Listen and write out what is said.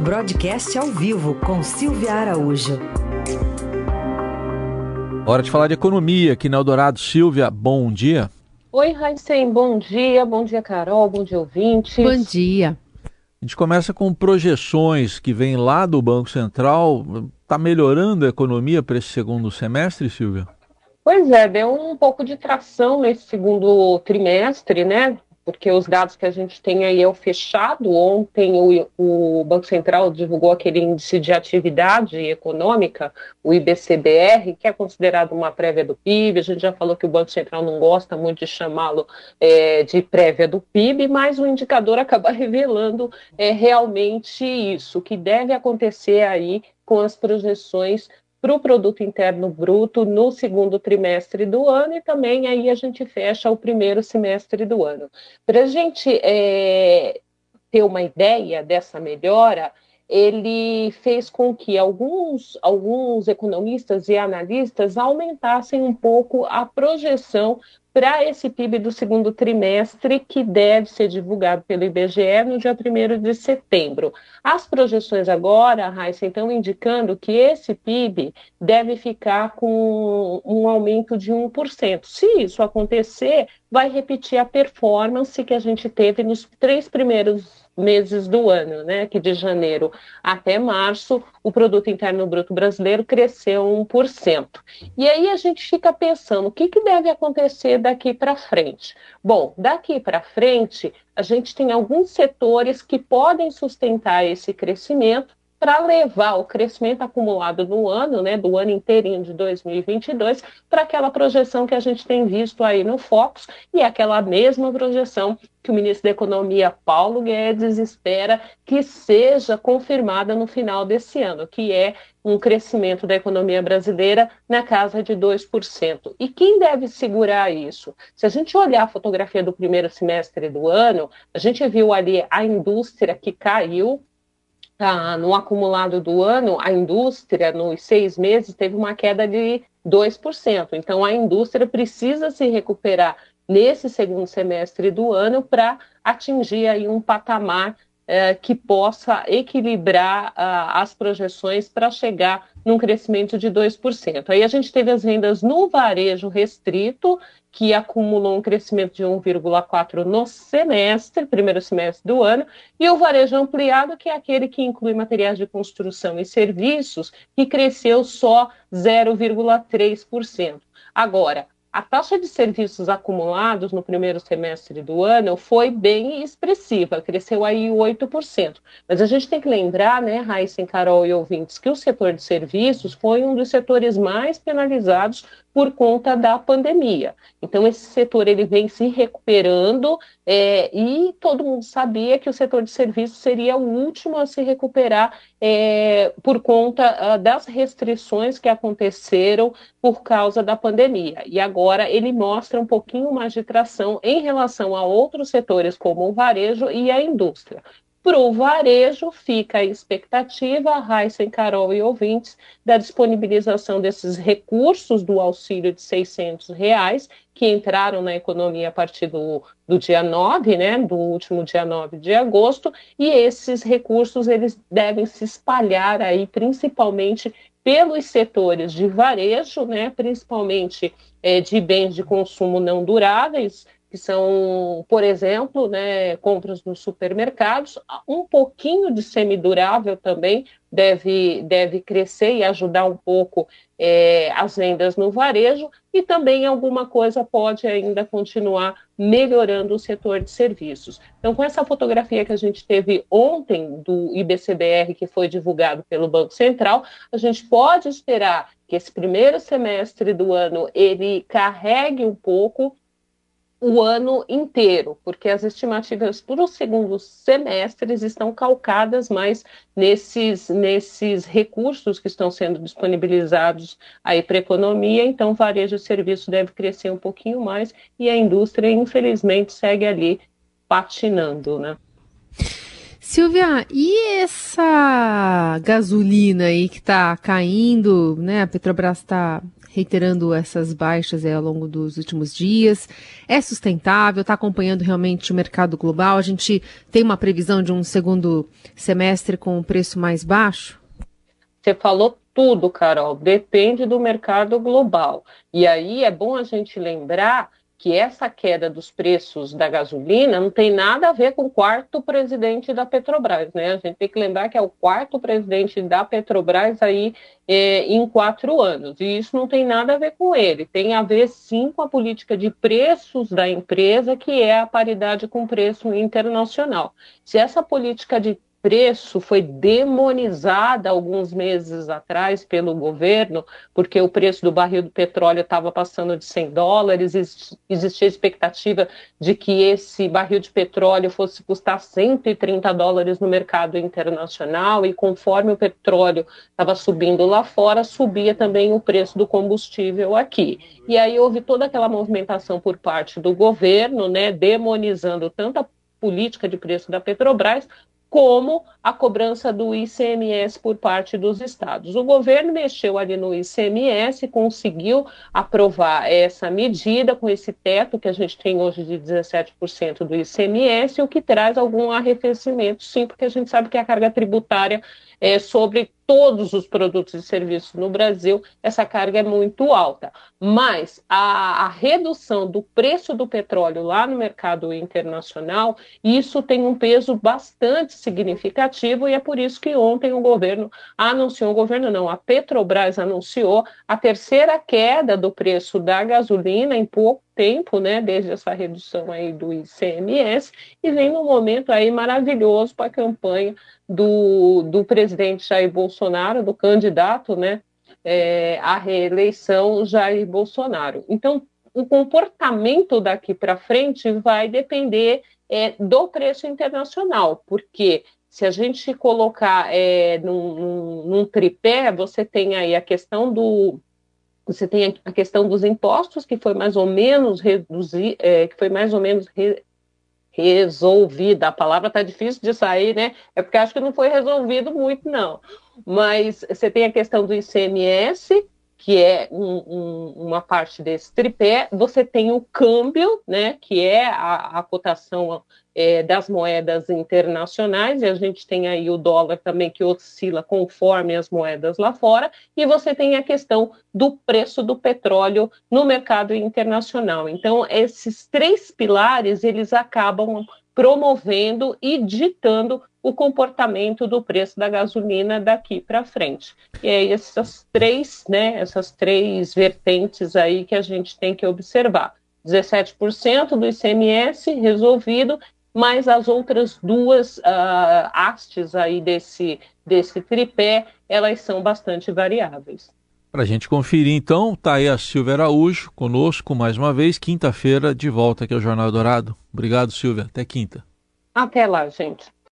Broadcast ao vivo com Silvia Araújo. Hora de falar de economia aqui na Eldorado. Silvia, bom dia. Oi, Raíssen, bom dia. Bom dia, Carol. Bom dia, ouvintes. Bom dia. A gente começa com projeções que vêm lá do Banco Central. Está melhorando a economia para esse segundo semestre, Silvia? Pois é, deu um pouco de tração nesse segundo trimestre, né? Porque os dados que a gente tem aí é o fechado. Ontem o, o, Banco Central divulgou aquele índice de atividade econômica, o IBCBR, que é considerado uma prévia do PIB. A gente já falou que o Banco Central não gosta muito de chamá-lo é, de prévia do PIB, mas o indicador acaba revelando é, realmente isso, que deve acontecer aí com as projeções para o produto interno bruto no segundo trimestre do ano e também aí a gente fecha o primeiro semestre do ano. Para a gente é, ter uma ideia dessa melhora, ele fez com que alguns, alguns economistas e analistas aumentassem um pouco a projeção para esse PIB do segundo trimestre, que deve ser divulgado pelo IBGE no dia 1 de setembro. As projeções agora, Raíssa, estão indicando que esse PIB deve ficar com um aumento de 1%. Se isso acontecer, vai repetir a performance que a gente teve nos três primeiros meses do ano, né, que de janeiro até março, o produto interno bruto brasileiro cresceu 1%. E aí a gente fica pensando, o que, que deve acontecer daqui para frente? Bom, daqui para frente, a gente tem alguns setores que podem sustentar esse crescimento para levar o crescimento acumulado no ano, né, do ano inteirinho de 2022, para aquela projeção que a gente tem visto aí no Focus e aquela mesma projeção que o ministro da Economia, Paulo Guedes, espera que seja confirmada no final desse ano, que é um crescimento da economia brasileira na casa de 2%. E quem deve segurar isso? Se a gente olhar a fotografia do primeiro semestre do ano, a gente viu ali a indústria que caiu ah, no acumulado do ano, a indústria, nos seis meses, teve uma queda de 2%. Então, a indústria precisa se recuperar nesse segundo semestre do ano para atingir aí um patamar eh, que possa equilibrar ah, as projeções para chegar num crescimento de 2%. Aí a gente teve as vendas no varejo restrito, que acumulou um crescimento de 1,4% no semestre, primeiro semestre do ano, e o varejo ampliado, que é aquele que inclui materiais de construção e serviços, que cresceu só 0,3%. Agora, a taxa de serviços acumulados no primeiro semestre do ano foi bem expressiva, cresceu aí 8%. Mas a gente tem que lembrar, né, Raíssa, Carol e ouvintes, que o setor de serviços foi um dos setores mais penalizados por conta da pandemia. Então, esse setor ele vem se recuperando é, e todo mundo sabia que o setor de serviços seria o último a se recuperar é, por conta uh, das restrições que aconteceram por causa da pandemia. E agora ele mostra um pouquinho mais de tração em relação a outros setores, como o varejo e a indústria. Para o varejo, fica a expectativa, Raíssa, Carol e ouvintes, da disponibilização desses recursos do auxílio de 600 reais, que entraram na economia a partir do, do dia 9, né, do último dia 9 de agosto, e esses recursos eles devem se espalhar aí principalmente pelos setores de varejo, né, principalmente é, de bens de consumo não duráveis, que são, por exemplo, né, compras nos supermercados. Um pouquinho de semidurável também deve, deve crescer e ajudar um pouco é, as vendas no varejo, e também alguma coisa pode ainda continuar melhorando o setor de serviços. Então, com essa fotografia que a gente teve ontem do IBCBR, que foi divulgado pelo Banco Central, a gente pode esperar que esse primeiro semestre do ano ele carregue um pouco o ano inteiro, porque as estimativas para os segundos semestres estão calcadas mais nesses, nesses recursos que estão sendo disponibilizados aí para a economia, então varejo e serviço deve crescer um pouquinho mais e a indústria, infelizmente, segue ali patinando, né? Silvia, e essa gasolina aí que está caindo, né? A Petrobras está reiterando essas baixas ao longo dos últimos dias. É sustentável? Está acompanhando realmente o mercado global? A gente tem uma previsão de um segundo semestre com um preço mais baixo? Você falou tudo, Carol. Depende do mercado global. E aí é bom a gente lembrar que essa queda dos preços da gasolina não tem nada a ver com o quarto presidente da Petrobras, né? A gente tem que lembrar que é o quarto presidente da Petrobras aí é, em quatro anos, e isso não tem nada a ver com ele, tem a ver sim com a política de preços da empresa, que é a paridade com preço internacional. Se essa política de preço foi demonizada alguns meses atrás pelo governo, porque o preço do barril do petróleo estava passando de 100 dólares, existia expectativa de que esse barril de petróleo fosse custar 130 dólares no mercado internacional, e conforme o petróleo estava subindo lá fora, subia também o preço do combustível aqui. E aí houve toda aquela movimentação por parte do governo, né, demonizando tanto a política de preço da Petrobras, como a cobrança do ICMS por parte dos estados. O governo mexeu ali no ICMS, conseguiu aprovar essa medida com esse teto que a gente tem hoje de 17% do ICMS, o que traz algum arrefecimento, sim, porque a gente sabe que a carga tributária é, sobre todos os produtos e serviços no Brasil, essa carga é muito alta. Mas a, a, redução do preço do petróleo lá no mercado internacional, isso tem um peso bastante significativo e é por isso que ontem o governo anunciou, o governo não, a Petrobras anunciou a terceira queda do preço da gasolina em pouco tempo, né, desde essa redução aí do ICMS, e vem num momento aí maravilhoso para a campanha do, do presidente Jair Bolsonaro, do candidato, né, é, à reeleição Jair Bolsonaro. Então, o comportamento daqui para frente vai depender é, do preço internacional, porque se a gente colocar é, num, num, num, tripé, você tem aí a questão do você tem a questão dos impostos, que foi mais ou menos reduzir, é, que foi mais ou menos re, resolvida. A palavra está difícil de sair, né? É porque acho que não foi resolvido muito, não. Mas você tem a questão do ICMS, que é um, um, uma parte desse tripé. Você tem o câmbio, né? Que é a, a cotação é, das moedas internacionais, e a gente tem aí o dólar também que oscila conforme as moedas lá fora, e você tem a questão do preço do petróleo no mercado internacional. Então, esses três pilares, eles acabam promovendo e ditando o comportamento do preço da gasolina daqui para frente. E é essas três, né, essas três vertentes aí que a gente tem que observar. 17% do ICMS resolvido mas as outras duas uh, hastes aí desse, desse tripé, elas são bastante variáveis. Para a gente conferir, então, está aí a Silvia Araújo conosco mais uma vez, quinta-feira, de volta aqui ao Jornal Dourado. Obrigado, Silvia. Até quinta. Até lá, gente.